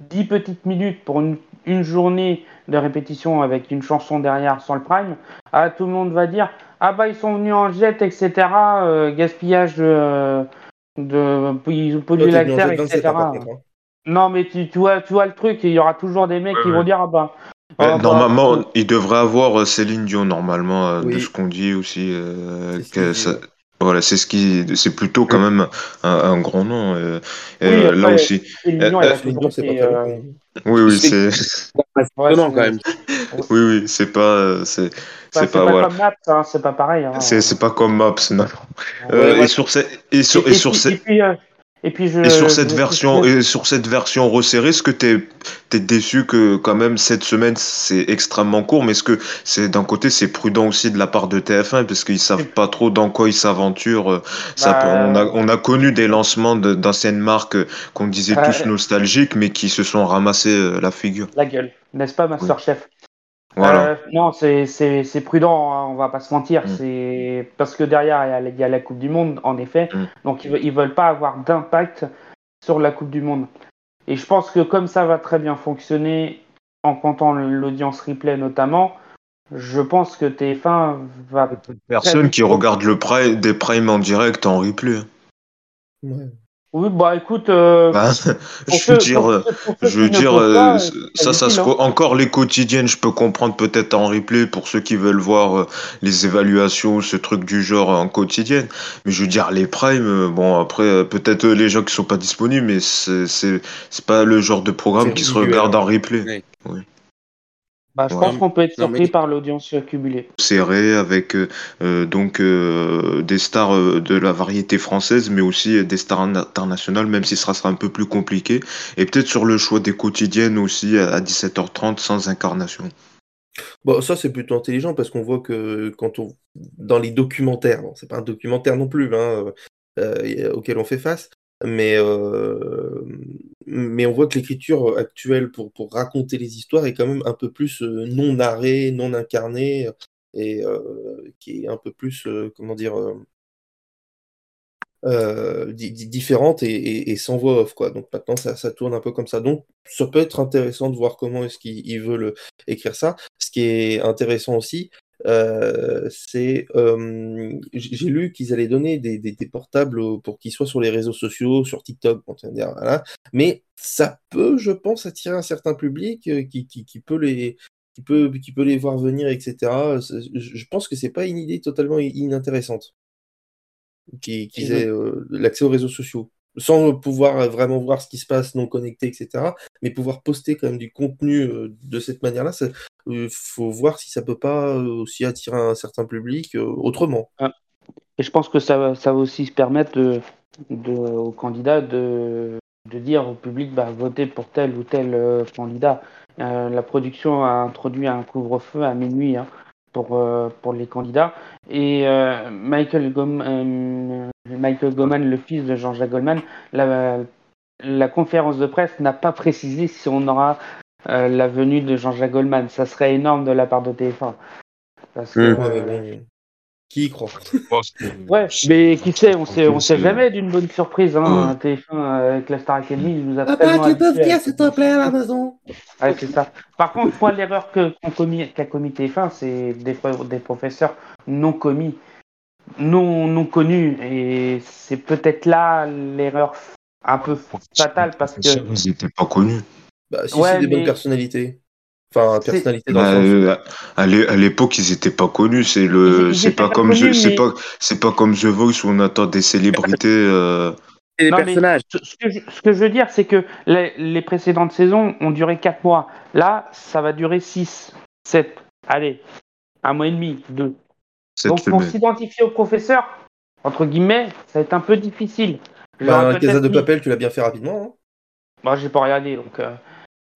10 petites minutes pour une, une journée de répétition avec une chanson derrière sans le prime, ah, tout le monde va dire ah bah ils sont venus en jet etc euh, gaspillage de, de ils ont pollué la terre jet 27, etc. hein. Non, mais tu, tu, vois, tu vois le truc, il y aura toujours des mecs Ouais, qui ouais. vont dire Ah bah. Euh, ah bah, normalement, il devrait avoir euh, Céline Dion normalement de ce qu'on dit aussi. euh, que ça-. Voilà, c'est ce qui, c'est plutôt quand même un, un grand nom. euh, Oui, euh, après, là aussi. Euh, euh. Oui, oui, C'est- quand même. oui, oui, c'est pas, euh, c'est, bah, c'est pas, voilà. comme Maps, hein, c'est pas pareil. Hein. C'est, c'est pas comme Maps, non. Ouais, Euh, ouais. et sur cette, et sur, et, et sur et puis, euh, et puis je, Et sur cette je- version, je- et sur cette version resserrée, est-ce que t'es es déçu que quand même cette semaine c'est extrêmement court, mais est-ce que c'est d'un côté c'est prudent aussi de la part de TF1 parce qu'ils savent pas trop dans quoi ils s'aventurent. euh, Bah, on a on a connu des lancements de- d'anciennes marques euh, qu'on disait Bah, tous nostalgiques, mais qui se sont ramassés euh, la figure. La gueule, n'est-ce pas, Masterchef Voilà. Euh, Non, c'est- prudent, hein, on va pas se mentir. Mm. C'est parce que derrière il y a, la- il y a la Coupe du Monde, en effet. Mm. Donc ils, ils veulent pas avoir d'impact sur la Coupe du Monde. Et je pense que comme ça va très bien fonctionner, en comptant l'audience replay notamment, je pense que TF1 va. Personne qui regarde le prime, des primes en direct en replay. Ouais. Oui, bah écoute. euh, Bah, je veux dire, pour euh, ceux- pour ceux Je veux dire, euh, ça, ça se hein. encore les quotidiennes, je peux comprendre peut-être en replay pour ceux qui veulent voir euh, les évaluations, ce truc du genre en quotidienne. Mais je veux dire, les primes, euh, bon, après, euh, peut-être euh, les gens qui sont pas disponibles, mais c'est c'est c'est pas le genre de programme qui se regarde hein. en replay. Oui. Bah, je pense qu'on peut être surpris par l'audience cumulée. Serré avec donc des stars de la variété française, mais aussi des stars internationales, même si ce sera, un peu plus compliqué. Et peut-être sur le choix des quotidiennes aussi à 17h30 sans incarnation. Bon, ça c'est plutôt intelligent parce qu'on voit que quand on dans les documentaires, bon, c'est pas un documentaire non plus hein, auquel on fait face, mais, euh, mais on voit que l'écriture actuelle pour, pour raconter les histoires est quand même un peu plus euh, non narrée, non incarnée, et euh, qui est un peu plus, comment dire, différente et, sans voix off. Quoi. Donc maintenant, ça, ça, tourne un peu comme ça. Donc ça peut être intéressant de voir comment est-ce qu'il veut écrire ça. Ce qui est intéressant aussi, euh, c'est j'ai lu qu'ils allaient donner des, des, portables pour qu'ils soient sur les réseaux sociaux, sur TikTok, voilà. mais ça peut, je pense, attirer un certain public euh, qui, qui, qui, peut les qui peut, qui peut les voir venir, etc. Je pense que c'est pas une idée totalement inintéressante qu'ils aient euh, l'accès aux réseaux sociaux sans pouvoir vraiment voir ce qui se passe, non connecté, etc. Mais pouvoir poster quand même du contenu euh, de cette manière-là, il euh, faut voir si ça peut pas euh, aussi attirer un certain public autrement. Ah. Et je pense que ça, va aussi se permettre aux candidats de, dire au public bah, votez pour tel ou tel candidat. la production a introduit un couvre-feu à minuit. Hein pour, les candidats. Et Michael, euh, Michael Goldman, le fils de Jean-Jacques Goldman, la, la conférence de presse n'a pas précisé si on aura la venue de Jean-Jacques Goldman. Ça serait énorme de la part de TF1. Parce que, mmh. Qui y croit? Ouais, mais qui sait, on sait, on sait jamais d'une bonne surprise. Hein, TF1 avec la Star Academy, il nous a Papa, tellement tu peux venir s'il te plaît à la maison? Ouais, c'est ça. Par contre, moi, l'erreur qu'a commis, qu commis TF1, c'est des, des professeurs non commis, non, non connus. Et c'est peut-être là l'erreur un peu fatale parce que. Ils n'étaient pas connus. Bah, si c'est des bonnes personnalités. Enfin, personnalité dans bah, euh, à l'époque, ils étaient pas connus. C'est le, c'est pas, comme c'est pas, c'est pas comme The Voice où on attend des célébrités. Euh... des personnages. Ce, que je, ce, que je, veux dire, c'est que les, les, précédentes saisons ont duré 4 mois. Là, ça va durer 6, 7, allez, un mois et demi, deux. Donc, pour s'identifier au professeur, entre guillemets, ça va être un peu difficile. Bah, un Casa de Papel, tu l'as bien fait rapidement. Hein bah, j'ai pas regardé, donc. Euh...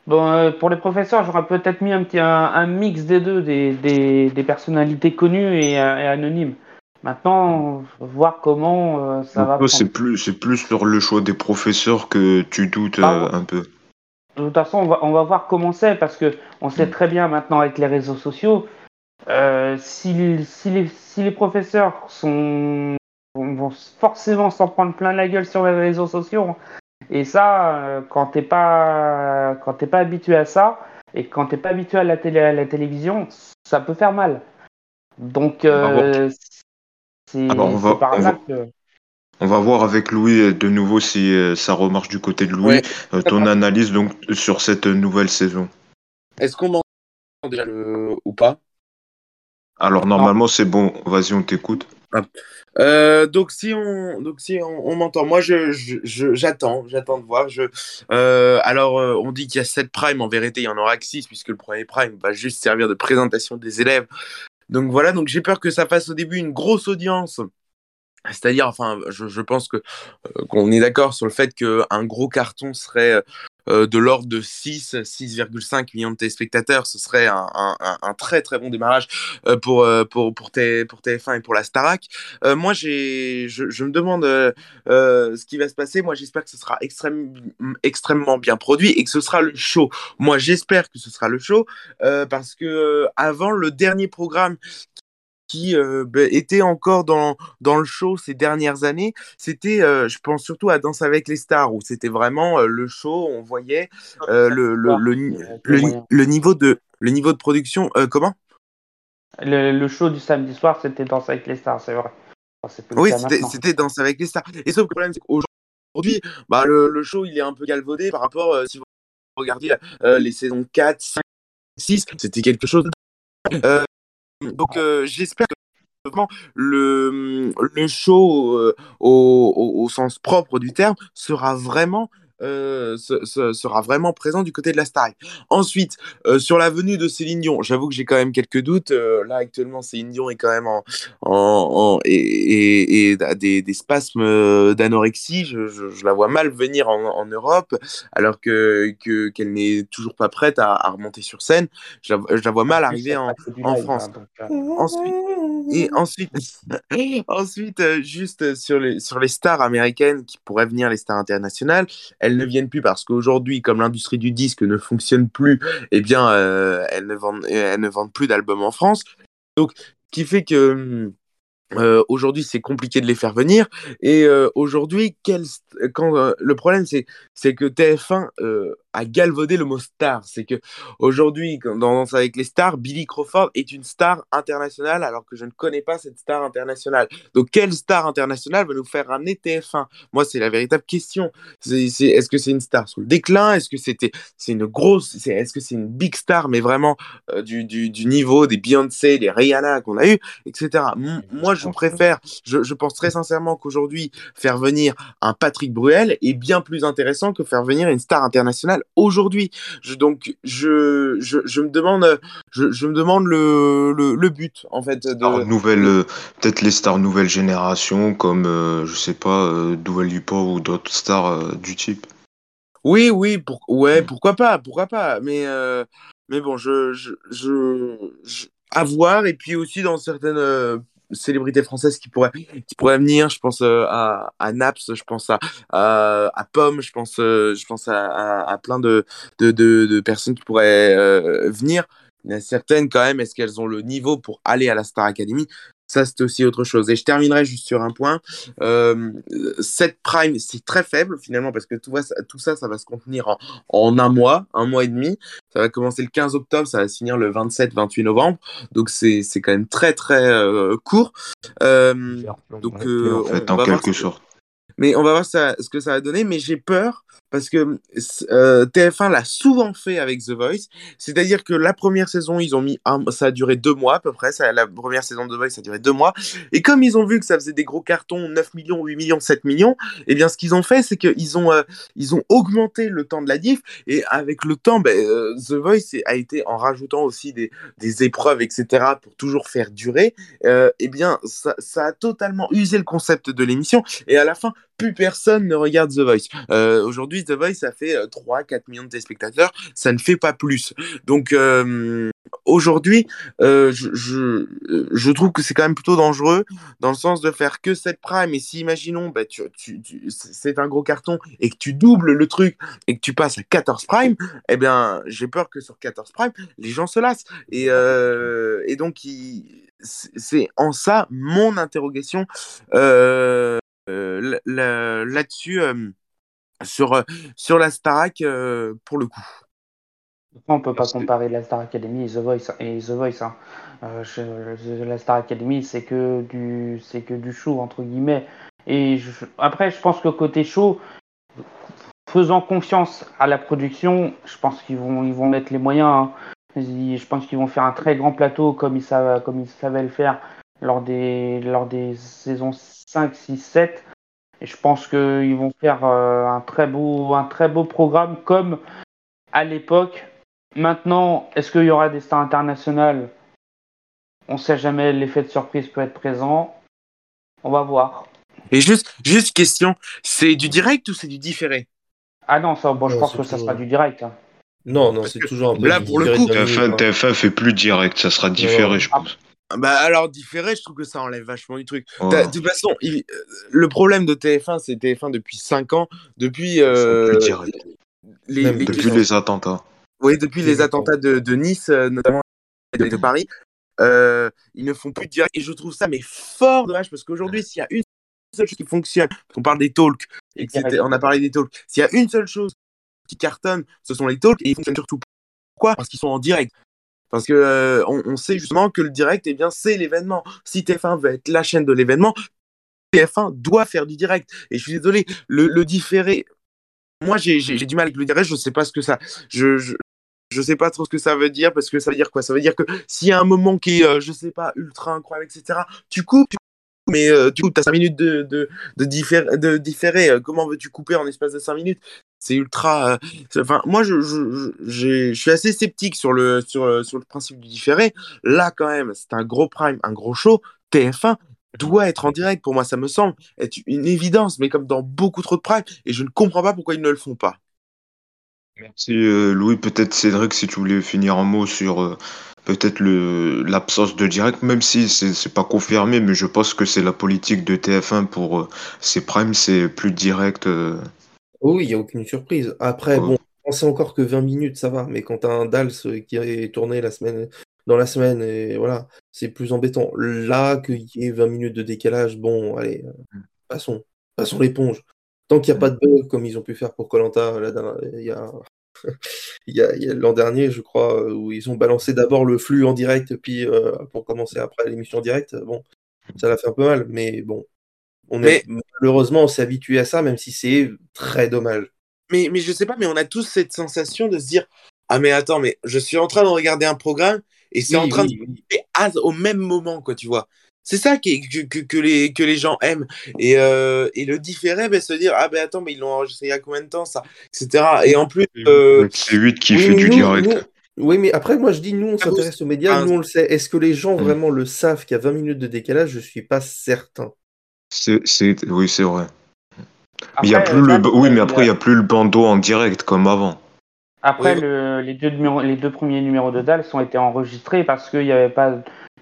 Bon, euh, pour les professeurs, j'aurais peut-être mis un petit un, mix des deux, des, des, des personnalités connues et, euh, et, anonymes. Maintenant, voir comment euh, ça va. C'est plus, c'est plus sur le choix des professeurs que tu doutes ah un peu. De toute façon, on va, on va voir comment c'est parce que on sait mm. très bien maintenant avec les réseaux sociaux, si, si, les, si les professeurs sont vont forcément s'en prendre plein la gueule sur les réseaux sociaux, et ça, euh, quand t'es pas, quand t'es pas habitué à ça, et quand t'es pas habitué à la, télé, à la télévision, ça peut faire mal. Donc, euh, c'est ah on va, par on va, que... on va voir avec Louis euh, de nouveau si ça remarche du côté de Louis. ton analyse donc sur cette nouvelle saison. Est-ce qu'on m'entend déjà le... ou pas? Alors normalement c'est bon. Vas-y, on t'écoute. Ah. Euh, donc si on donc si on, m'entend, moi je j'attends, j'attends de voir. Je euh, alors euh, on dit qu'il y a 7 primes, en vérité il y en aura que 6 puisque le premier prime va juste servir de présentation des élèves. Donc voilà, donc j'ai peur que ça fasse au début une grosse audience. C'est-à-dire, enfin, je, je pense que qu'on est d'accord sur le fait qu'un gros carton serait euh, de l'ordre de 6, 6,5 millions de téléspectateurs. Ce serait un, un, très très bon démarrage euh, pour, euh, pour, pour, pour, TF1 et pour la Starac. moi, je, je, me demande ce qui va se passer. Moi, j'espère que ce sera extrême, extrêmement bien produit et que ce sera le show. Moi, j'espère que ce sera le show parce que avant le dernier programme qui euh, bah, était encore dans, dans le show ces dernières années, c'était, euh, je pense surtout à Danse avec les stars, où c'était vraiment euh, le show, on voyait le, le, le, le, niveau de, le niveau de production. comment? Le, show du samedi soir, c'était Danse avec les stars, c'est vrai. oui, c'était Danse avec les stars. Et sauf que le problème, c'est qu'aujourd'hui, bah, le, show, il est un peu galvaudé par rapport, si vous regardiez les saisons 4, 5, 6, c'était quelque chose. Donc euh, j'espère que le, le show euh, au, au, sens propre du terme sera vraiment sera vraiment présent du côté de la Starac. Ensuite, sur la venue de Céline Dion, j'avoue que j'ai quand même quelques doutes. là, actuellement, Céline Dion est quand même en, en, et, et, des, des, spasmes d'anorexie. Je, je, la vois mal venir en, en Europe, alors que qu'elle n'est toujours pas prête à, à, remonter sur scène. Je la, je la vois mal arriver en, en France. Hein, ensuite, et ensuite, ensuite juste sur les, sur les stars américaines qui pourraient venir, les stars internationales, elles ne viennent plus parce qu'aujourd'hui, comme l'industrie du disque ne fonctionne plus, eh bien, euh, elles, ne vendent, elles ne vendent plus d'albums en France. Donc, qui fait que hum, euh, aujourd'hui, c'est compliqué de les faire venir. Et euh, aujourd'hui, quand euh, le problème, c'est c'est que TF1 euh, a galvaudé le mot star. C'est que aujourd'hui, dans Danse avec les stars, Billy Crawford est une star internationale, alors que je ne connais pas cette star internationale. Donc, quelle star internationale va nous faire ramener TF1 Moi, c'est la véritable question. Est-ce est, que c'est une star sur le déclin? Est-ce que c'était c'est une grosse Est-ce que c'est une big star, mais vraiment du, du, du, niveau des Beyoncé, des Rihanna qu'on a eu, etc. moi, je préfère, je, je pense très sincèrement qu'aujourd'hui, faire venir un Patrick Bruel est bien plus intéressant que faire venir une star internationale aujourd'hui. Je, donc, je, je, je, me demande, je, je me demande le, le, le, but, en fait. De... Alors, nouvelle, euh, peut-être les stars nouvelle génération, comme, euh, je sais pas, euh, Dupont ou d'autres stars euh, du type. Oui, oui, pour, ouais, pourquoi pas, pourquoi pas. Mais, euh, mais bon, je, je, je, à voir. Et puis aussi dans certaines célébrités françaises qui pourraient, venir. Je pense euh, à, Naps, je pense à, à, Pomme, je pense, euh, à, plein de, personnes qui pourraient euh, venir. Certaines quand même, est-ce qu'elles ont le niveau pour aller à la Star Academy? Ça, c'est aussi autre chose. Et je terminerai juste sur un point. Euh, cette prime, c'est très faible finalement parce que tout, va, tout ça, ça va se contenir en, en, un mois, un mois et demi. Ça va commencer le 15 octobre, ça va finir le 27-28 novembre. Donc, c'est quand même très, très euh, court. Euh, donc, en fait, en quelque sorte. Mais on va voir ça, ce que ça va donner. Mais j'ai peur parce que euh, TF1 l'a souvent fait avec The Voice. C'est-à-dire que la première saison, ils ont mis ça a duré deux mois à peu près. Ça, la première saison de The Voice, ça a duré deux mois. Et comme ils ont vu que ça faisait des gros cartons, 9 millions, 8 millions, 7 millions, eh bien, ce qu'ils ont fait, c'est qu'ils ont, euh, ont augmenté le temps de la diff. Et avec le temps, ben, euh, The Voice a été, en rajoutant aussi des, des épreuves, etc., pour toujours faire durer, eh bien, ça, ça a totalement usé le concept de l'émission. Et à la fin, plus personne ne regarde The Voice. Euh, Aujourd'hui, The Voice, ça fait 3-4 millions de téléspectateurs, ça ne fait pas plus. Donc euh, aujourd'hui, euh, je, je, je, trouve que c'est quand même plutôt dangereux dans le sens de faire que cette prime. Et si, imaginons, bah, tu, tu, tu, c'est un gros carton et que tu doubles le truc et que tu passes à 14 prime, eh bien, j'ai peur que sur 14 prime, les gens se lassent. Et, euh, et donc, c'est en ça mon interrogation. Euh, euh, là-dessus, euh, sur, sur la Starac, euh, pour le coup. On ne peut pas comparer la Star Academy et The Voice. Et The Voice hein. euh, je, la Star Academy, c'est que du, c'est que du show entre guillemets. Et je, après, je pense que côté show, faisant confiance à la production, je pense qu'ils vont, ils vont mettre les moyens. Hein. Je pense qu'ils vont faire un très grand plateau comme ils savent, comme ils savaient le faire lors des, lors des saisons 5, 6, 7. Et je pense qu'ils vont faire euh, un, très beau, un très beau programme comme à l'époque. Maintenant, est-ce qu'il y aura des stars internationales? On ne sait jamais, l'effet de surprise peut être présent. On va voir. Et juste, juste question, c'est du direct ou c'est du différé? Ah non, ça, bon, je pense que ça sera du direct. Hein. Non, non, c'est toujours un peu Là, pour le coup, TF1, TF1 fait plus direct, ça sera différé, je pense. Bah alors différé, je trouve que ça enlève vachement du truc. De toute façon, il, le problème de TF1, c'est TF1 depuis 5 ans, depuis euh, les, Même les, depuis les, les attentats. Oui, depuis les attentats de, de Nice, notamment de, de Paris, euh, ils ne font plus de direct. Et je trouve ça mais fort dommage parce qu'aujourd'hui, s'il y a une seule chose qui fonctionne, on parle des talks, et on a parlé des talks, s'il y a une seule chose qui cartonne, ce sont les talks et ils fonctionnent surtout. Pourquoi Parce qu'ils sont en direct. Parce que euh, on, sait justement que le direct, eh bien, c'est l'événement. Si TF1 veut être la chaîne de l'événement, TF1 doit faire du direct. Et je suis désolé, le, différé. Moi, j'ai du mal avec le direct. Je sais pas ce que ça. Je, je, je sais pas trop ce que ça veut dire parce que ça veut dire quoi? Ça veut dire que s'il y a un moment qui est, euh, je sais pas, ultra incroyable, etc. Tu coupes. Tu mais euh, tu coupes, as 5 minutes de, de, de, de différé. Comment veux-tu couper en espace de 5 minutes? C'est ultra. Euh, enfin, moi, je, suis assez sceptique sur le, sur, sur le principe du différé. Là, quand même, c'est un gros prime, un gros show. TF1 doit être en direct. Pour moi, ça me semble être une évidence, mais comme dans beaucoup trop de prime, et je ne comprends pas pourquoi ils ne le font pas. Merci euh, Louis. Peut-être Cédric, si tu voulais finir un mot sur euh, peut-être l'absence de direct, même si c'est pas confirmé, mais je pense que c'est la politique de TF1 pour ces primes, c'est plus direct. Oui, il n'y a aucune surprise. Après, bon, on sait encore que 20 minutes, ça va, mais quand tu as un Dals qui est tourné la semaine, dans la semaine, et voilà, c'est plus embêtant. Là, qu'il y ait 20 minutes de décalage, bon, allez, euh, mm. passons, passons l'éponge. Tant qu'il n'y a pas de bug comme ils ont pu faire pour Colanta, il y a, il y a, l'an dernier, je crois, où ils ont balancé d'abord le flux en direct, puis euh, pour commencer après l'émission en direct, bon, ça l'a fait un peu mal, mais bon, on est, malheureusement, on s'est habitué à ça, même si c'est très dommage. Mais, mais je sais pas, mais on a tous cette sensation de se dire Ah, mais attends, mais je suis en train de regarder un programme et c'est en train de de au même moment, quoi, tu vois. C'est ça qui que, que, les, que les gens aiment. Et, euh, et le différé, ben, se dire Ah, ben attends, mais ils l'ont enregistré il y a combien de temps, ça Etc. Et en plus. Euh... C'est 8 qui fait du direct. Oui, mais après, moi je dis, nous on ah, s'intéresse aux médias, nous on le sait. Est-ce que les gens mm. vraiment le savent qu'il y a 20 minutes de décalage? Je suis pas certain. C'est, oui, c'est vrai. il y a plus le, oui, mais après, il n'y a plus le bandeau en direct comme avant. Après, les, deux les deux premiers numéros de Dallas ont été enregistrés parce qu'il n'y avait pas,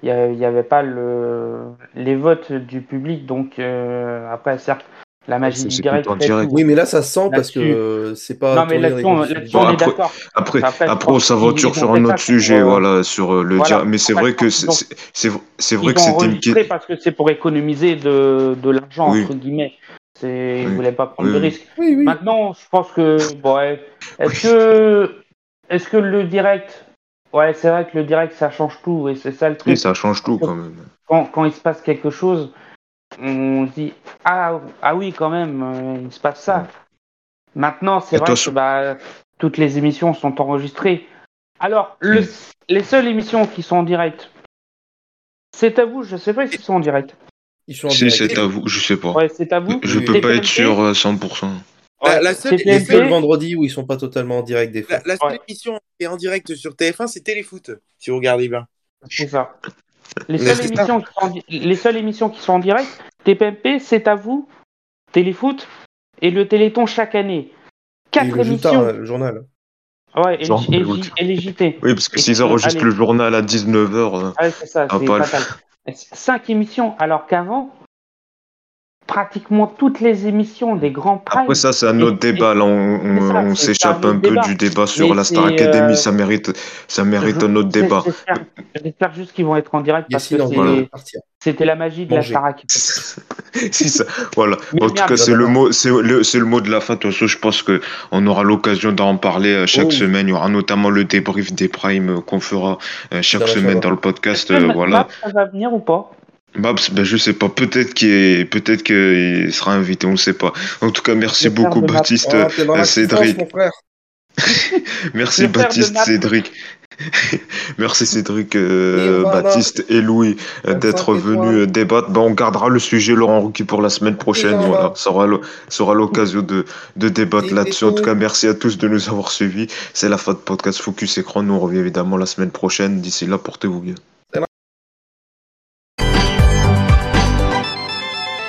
il y avait, pas le, les votes du public. Donc, euh, après, certes, la magie du direct. Oui, mais là, ça sent parce que c'est pas. Non, mais là-dessus, on, est d'accord. Après, après, on s'aventure sur un autre sujet, voilà, sur euh, le direct. Mais c'est vrai que c'est vrai que c'était une. parce que c'est pour économiser de, de l'argent, entre guillemets. Ils ne voulaient pas prendre de risque. Maintenant, je pense que. Bon, est-ce que. Est-ce que le direct. Ouais, c'est vrai que le direct, ça change tout. Et c'est ça le truc. Oui, ça change tout quand même. Quand, quand il se passe quelque chose on se dit ah, ah oui, quand même, euh, il se passe ça. Maintenant, c'est vrai que bah, toutes les émissions sont enregistrées. Alors, le, les seules émissions qui sont en direct, c'est à vous, je sais pas s'ils sont en direct. Ils sont en si, c'est à vous, je sais pas. Ouais, c'est à vous. Je peux pas être sûr 100%. Euh, la, seule, le vendredi où ils sont pas totalement en direct des fois. La, seule émission qui est en direct sur TF1, c'est Téléfoot, si vous regardez bien. C'est ça. Les seules, émissions qui sont, les seules émissions qui sont en direct, TPMP, c'est à vous, Téléfoot et le Téléthon chaque année. Quatre émissions. le journal. Ouais, et, les JT. Oui, parce que s'ils enregistrent le journal à 19h. Euh, ouais, c'est ça, c'est fatal. Cinq émissions, alors qu'avant, pratiquement toutes les émissions des grands primes. Après ça, c'est un autre débat. Là, on, s'échappe un, peu du débat sur la Star Academy. Euh, ça mérite, ça mérite un autre débat. J'espère juste qu'ils vont être en direct parce que c'était la magie de la Star Academy. c'est ça. Voilà. en tout cas, c'est le mot, c'est le, le, mot de la fin. De toute façon, je pense que on aura l'occasion d'en parler euh, chaque oh semaine. Il y aura notamment le débrief des primes euh, qu'on fera chaque semaine dans le podcast. voilà. Ça va venir ou pas? Babs, ben je sais pas, peut-être qu'il peut-être qu'il sera invité, on ne sait pas. En tout cas, merci beaucoup Baptiste, ah, Cédric. merci Baptiste, Cédric. merci Cédric, euh, Baptiste et Louis euh, d'être venus euh, débattre. Ben, on gardera le sujet Laurent Rouki pour la semaine prochaine. Voilà, ça aura l'occasion de, de débattre là-dessus. En tout cas, merci à tous de nous avoir suivis. C'est la fin de podcast Focus Écran. Nous on revient évidemment la semaine prochaine. D'ici là, portez-vous bien.